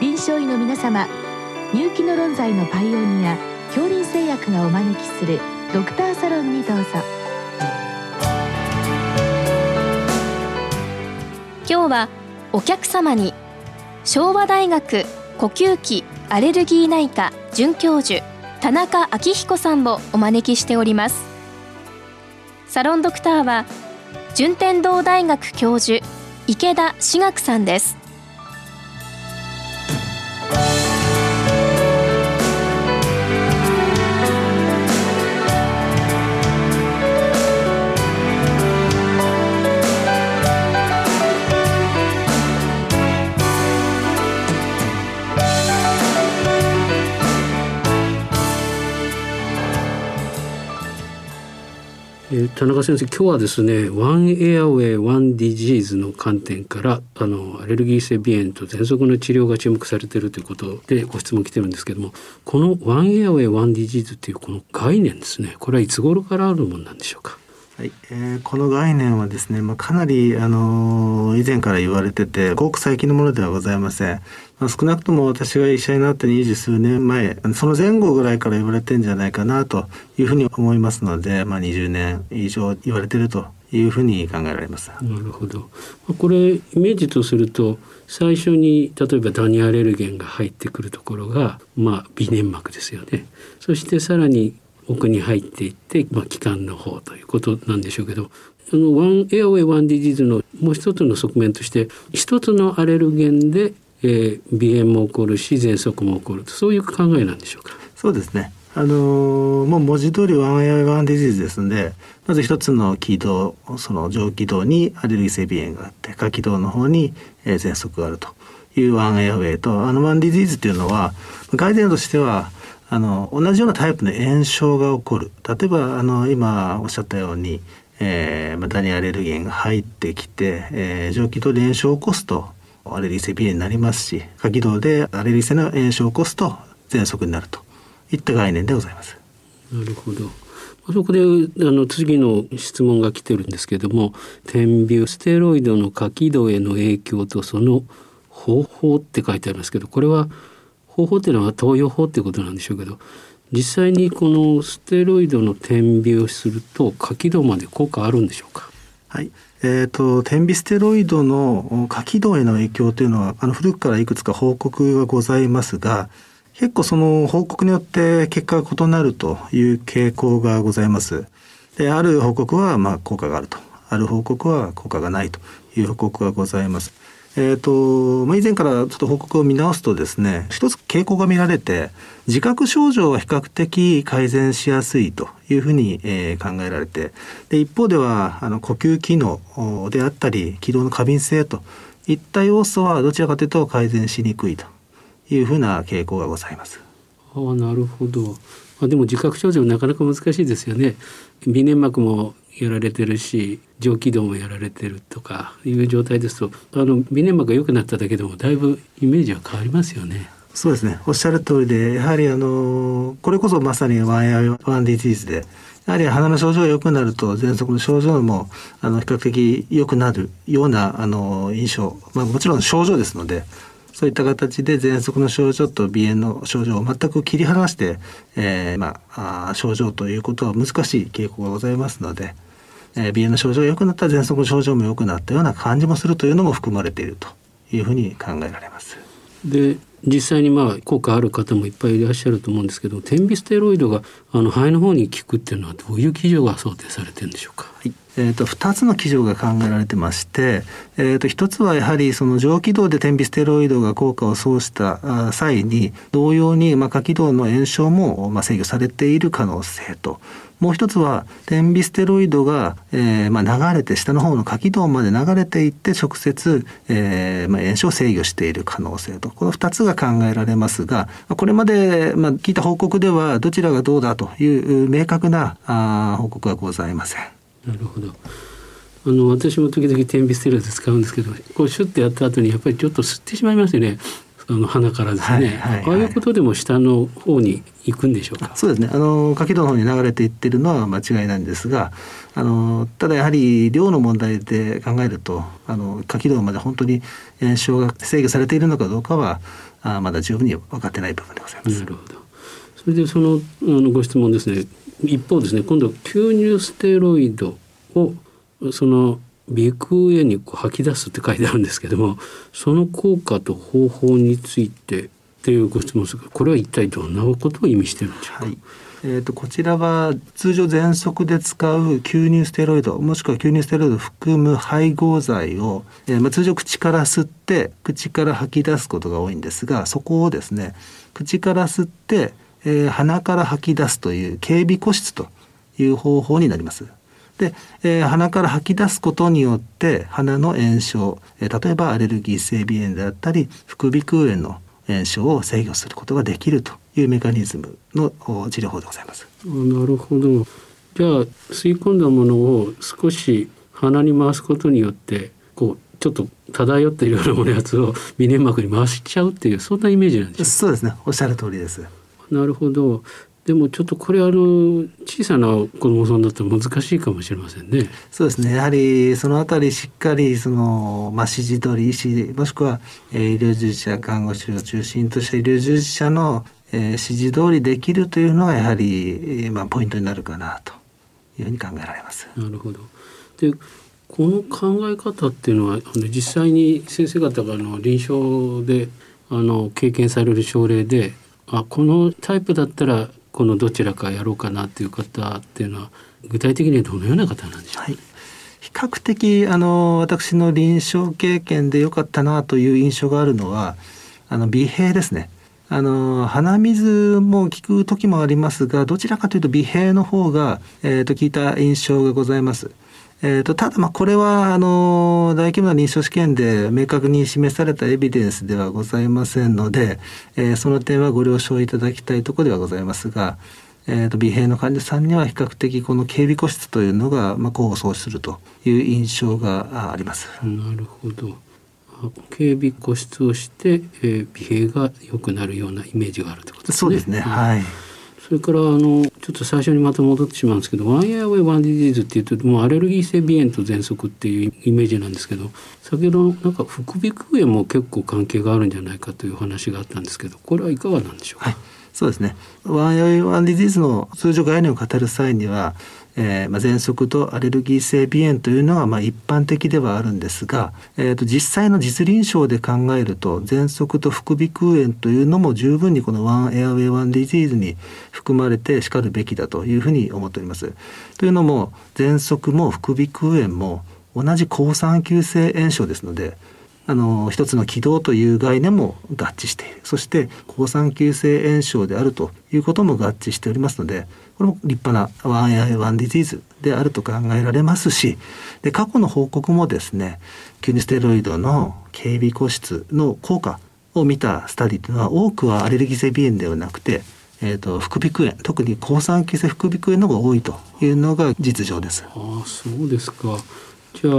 臨床医の皆様入気の論剤のパイオニア恐林製薬がお招きするドクターサロンにどうぞ。今日はお客様に昭和大学呼吸器アレルギー内科准教授田中昭彦さんをお招きしております。サロンドクターは順天堂大学教授池田志学さんです。えー、田中先生今日はですね one airway one disease の観点からあのアレルギー性鼻炎と喘息の治療が注目されているということでご質問来てるんですけどもこの one airway one disease っていうこの概念ですねこれはいつ頃からあるものなんでしょうか？はいえー、この概念はですね、まあ、かなり、あのー、以前から言われててごく最近のものではございません。まあ、少なくとも私が医者になって二十数年前その前後ぐらいから言われてんじゃないかなというふうに思いますので、まあ、20年以上言われてるというふうに考えられます。なるほど。これイメージとすると最初に例えばダニアレルゲンが入ってくるところがまあ鼻粘膜ですよね。そしてさらに奥に入っていって、まあ、気管の方ということなんでしょうけどあの one airway one disease のもう一つの側面として一つのアレルゲンで、えー、鼻炎も起こるし喘息も起こるとそういう考えなんでしょうか？そうですね。あのー、もう文字通り one airway one disease ですのでまず一つの気道その上気道にアレルギー性鼻炎があって下気道の方に、えー、喘息があるという one airway とあの one disease っていうのは概念としてはあの同じようなタイプの炎症が起こる。例えばあの今おっしゃったように、えー、ダニアレルゲンが入ってきて、えー、上気道で炎症を起こすとアレルギー性鼻炎になりますし下気道でアレルギー性の炎症を起こすと喘息になると。いった概念でございます。なるほど。そこであの次の質問が来てるんですけども点鼻ステロイドの下気道への影響とその方法って書いてありますけどこれは方法っていうのは投与法っていうことなんでしょうけど実際にこのステロイドの点鼻をすると下気道まで効果あるんでしょうか？はいえーと、点鼻ステロイドの下気道への影響というのはあの古くからいくつか報告がございますが結構その報告によって結果が異なるという傾向がございます。である報告はまあ効果があるとある報告は効果がないという報告がございます。えーとまあ、以前からちょっと報告を見直すとですね一つ傾向が見られて自覚症状は比較的改善しやすいというふうに、えー、考えられてで一方ではあの呼吸機能であったり気道の過敏性といった要素はどちらかというと改善しにくいというふうな傾向がございます。あなるほどまあでも自覚症状なかなか難しいですよね。鼻粘膜もやられてるし上気道もやられてるとかいう状態ですとあの鼻粘膜が良くなっただけでもだいぶイメージは変わりますよね。そうですねおっしゃる通りでやはりあのこれこそまさに one airway one disease でやはり鼻の症状が良くなると喘息の症状もあの比較的良くなるようなあの印象、まあ、もちろん症状ですのでそういった形で喘息の症状と鼻炎の症状を全く切り離して、えー、まあ症状ということは難しい傾向がございますので。えー、鼻炎の症状が良くなったら喘息の症状も良くなったような感じもするというのも含まれているというふうに考えられます。で実際にまあ効果ある方もいっぱいいらっしゃると思うんですけど点鼻ステロイドがあの肺の方に効くっていうのはどういう基準が想定されてるんでしょうか、はいえーと、2つの基準が考えられてまして、えーと、1つはやはりその上気道で点鼻ステロイドが効果を奏した際に同様にまあ下気道の炎症もまあ制御されている可能性ともう一つは点鼻ステロイドが、えーまあ、流れて下の方の下気道まで流れていって直接、えーまあ、炎症を制御している可能性とこの2つが考えられますがこれまで、まあ、聞いた報告ではどちらがどうだという明確なあ報告はございません。なるほど。あの私も時々点鼻ステロイド使うんですけどこうシュッてやった後にやっぱりちょっと吸ってしまいますよね。あの鼻からですね、はいはいはい、ああいうことでも下の方に行くんでしょうか？そうですね。あの下気道の方に流れていってるのは間違いないんですがあのただやはり量の問題で考えるとあの下気道まで本当に炎症が制御されているのかどうかはあまだ十分に分かってない部分でございます。なるほどそれでそのあのご質問ですね。一方ですね今度吸入ステロイドをその鼻腔炎にこう吐き出すって書いてあるんですけどもその効果と方法についてっていうご質問ですがこれは一体どんなことを意味してるんでしょうか、はい。えーと、こちらは通常喘息で使う吸入ステロイドもしくは吸入ステロイドを含む配合剤を、えーまあ、通常口から吸って口から吐き出すことが多いんですがそこをですね口から吸って、えー、鼻から吐き出すという警備個室という方法になります。で、えー、鼻から吐き出すことによって鼻の炎症、えー、例えばアレルギー性鼻炎であったり副鼻腔炎の炎症を制御することができるというメカニズムの治療法でございます。なるほど。じゃあ吸い込んだものを少し鼻に回すことによってこうちょっと漂っているようなものやつを鼻粘膜に回しちゃうっていうそんなイメージなんですそうですね。おっしゃる通りです。なるほど。でもちょっとこれあの小さな子供さんだったら難しいかもしれませんね。そうですね。やはりそのあたりしっかりそのまあ指示通り医師もしくは、えー、医療従事者看護師を中心とした医療従事者の、えー、指示通りできるというのはやはり、えー、まあポイントになるかなというふうに考えられます。なるほど。でこの考え方っていうのは実際に先生方があの臨床であの経験される症例であこのタイプだったらこのどちらかやろうかなっていう方っていうのは具体的にはどのような方なんでしょう、はい、比較的あの私の臨床経験で良かったなという印象があるのはあの鼻閉ですね。あの鼻水も効く時もありますがどちらかというと鼻閉の方が、えー、と効いた印象がございます。えーと、ただまあこれはあの大規模な臨床試験で明確に示されたエビデンスではございませんので、えー、その点はご了承いただきたいところではございますが、えーと、鼻閉の患者さんには比較的この警備個室というのが、まあ、功を奏するという印象があります。なるほど警備個室をして、えー、鼻閉が良くなるようなイメージがあるということですね。そうですね。はい。それからあのちょっと最初にまた戻ってしまうんですけど one airway one disease っていうともうアレルギー性鼻炎と喘息っていうイメージなんですけど先ほどなんか副鼻腔炎も結構関係があるんじゃないかという話があったんですけどこれはいかがなんでしょうか、はい、そうですね。 one airway one disease の通常概念を語る際にはえーまあ、喘息とアレルギー性鼻炎というのはまあ一般的ではあるんですが、えー、と実際の実臨床で考えると喘息と副鼻腔炎というのも十分にこの one airway one disease に含まれてしかるべきだというふうに思っております。というのも喘息も副鼻腔炎も同じ好酸球性炎症ですのであの一つの気道という概念も合致しているそして好酸球性炎症であるということも合致しておりますのでこれも立派な one airway one disease であると考えられますしで過去の報告もですね吸入ステロイドの経鼻呼出の効果を見たスタディというのは多くはアレルギー性鼻炎ではなくてえーと、副鼻腔炎特に抗酸化性副鼻腔炎の方が多いというのが実情です。あそうですかじゃあ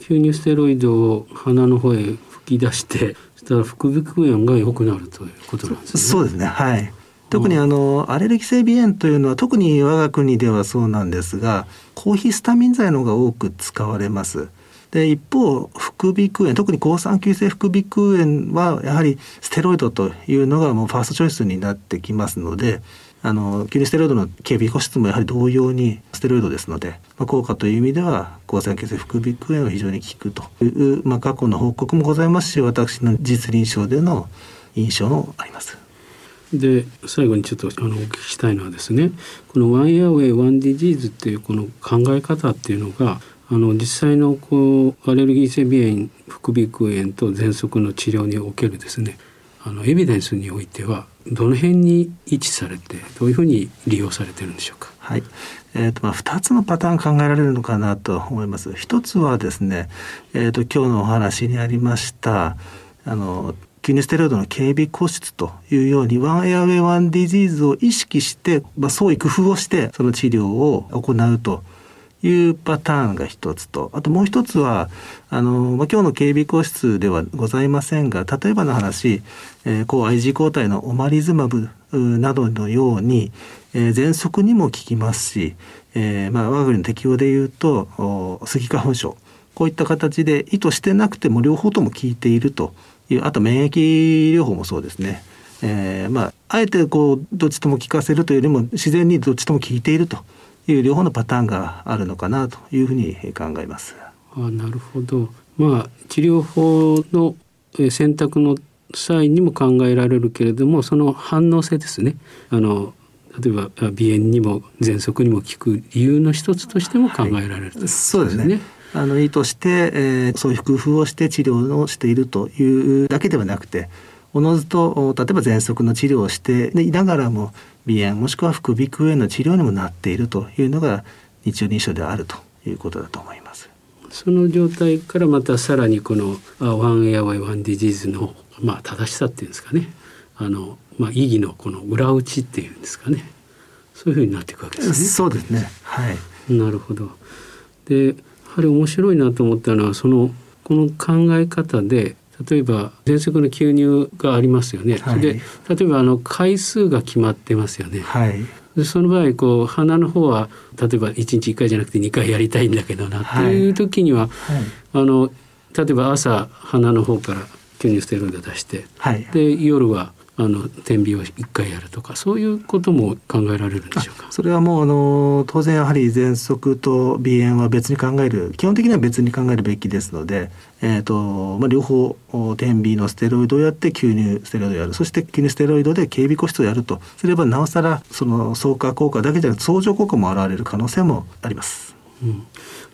吸入ステロイドを鼻の方へ吹き出してそしたら副鼻腔炎が良くなるということなんですね。そうですねはい特にあのアレルギー性鼻炎というのは特に我が国ではそうなんですが抗ヒスタミン剤の方が多く使われます。で一方副鼻腔炎特に好酸球性副鼻腔炎はやはりステロイドというのがもうファーストチョイスになってきますのであの吸入ステロイドの経鼻呼出もやはり同様にステロイドですので、まあ、効果という意味では好酸球性副鼻腔炎は非常に効くという、まあ、過去の報告もございますし私の実臨床での印象もあります。で最後にちょっとあのお聞きしたいのはですねこの one airway one disease っていうこの考え方っていうのがあの実際のこうアレルギー性鼻炎副鼻腔炎と喘息の治療におけるですねあのエビデンスにおいてはどの辺に位置されてどういうふうに利用されてるんでしょうか？はい。えーとまあ、2つのパターン考えられるのかなと思います。一つはですね、えーと、今日のお話にありましたあの吸入ステロイドの経鼻呼出というように one airway, one disease を意識して、まあ、創意工夫をしてその治療を行うというパターンが一つと、あともう一つは、あの、まあ、今日の警備個室ではございませんが、例えばの話、えー、抗 IG 抗体のオマリズマブなどのように、えー、喘息にも効きますし、えー、まあ、我が国の適用でいうと、スギ花粉症、こういった形で意図してなくても両方とも効いているという、あと免疫療法もそうですね。えー、まあ、あえてこう、どっちとも効かせるというよりも、自然にどっちとも効いているという両方のパターンがあるのかなというふうに考えます。あなるほど。まあ治療法の選択の際にも考えられるけれどもその反応性ですねあの例えば鼻炎にも喘息にも効く理由の一つとしても考えられる、はい、そうですね。あの意図して、えー、そういう工夫をして治療をしているというだけではなくておのずと例えば喘息の治療をしていながらも鼻炎もしくは副鼻腔炎の治療にもなっているというのが日常臨床であるということだと思います。その状態からまたさらにこの one airway, one disease のまあ正しさっていうんですかね。あのまあ意義のこの裏打ちっていうんですかね。そういうふうになっていくわけですね。そうですね。はい。なるほど。でやはり面白いなと思ったのはそのこの考え方で例えば喘息の吸入がありますよね。はい、で例えばあの回数が決まってますよね。はい、でその場合こう鼻の方は例えば1日1回じゃなくて2回やりたいんだけどなっていう時には、はい、あの例えば朝鼻の方から吸入ステロイド出して、で夜はあの天秤を一回やるとかそういうことも考えられるんでしょうか？それはもうあの当然やはり喘息と鼻炎は別に考える基本的には別に考えるべきですので、えーとまあ、両方天秤のステロイドをやって吸入ステロイドをやる。そして吸入ステロイドで警備個室をやると。すればなおさらその相加効果だけじゃなく相乗効果も現れる可能性もあります。うん、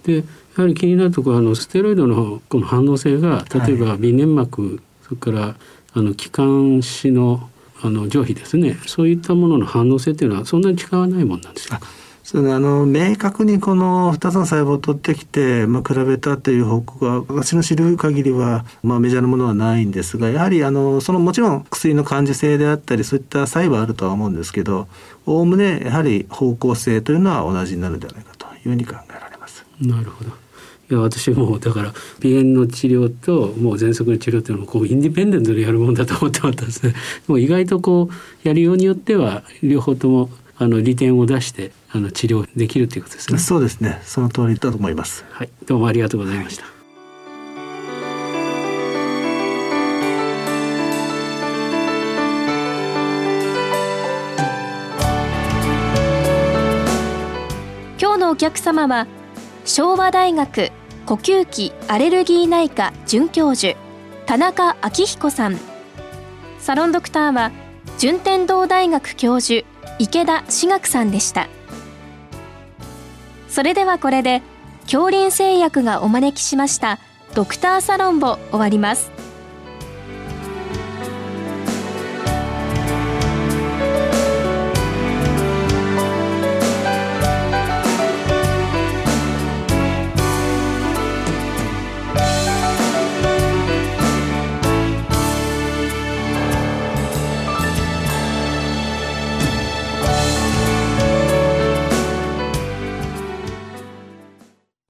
でやはり気になるところあのステロイドのこの反応性が例えば鼻粘膜、はい、それからあの気管支のあの上皮ですね。そういったものの反応性っていうのはそんなに違わないもんなんですか？そのあの明確にこの2つの細胞を取ってきて、まあ、比べたという報告は私の知る限りは、まあ、メジャーなものはないんですがやはりあのそのもちろん薬の感受性であったりそういった差異はあるとは思うんですけどおおむねやはり方向性というのは同じになるんじゃないかというふうに考えられます。なるほどいや私もだから鼻炎の治療ともう喘息の治療っていうのもこうインディペンデントでやるもんだと思ってまったんですね。もう意外とこうやりようによっては両方ともあの利点を出してあの治療できるということですね。そうですね。その通りだと思います。はい、どうもありがとうございました。はい今日のお客様は昭和大学呼吸器アレルギー内科准教授田中昭彦さん。サロンドクターは順天堂大学教授池田志学さんでした。それではこれで恐林製薬がお招きしましたドクターサロンを終わります。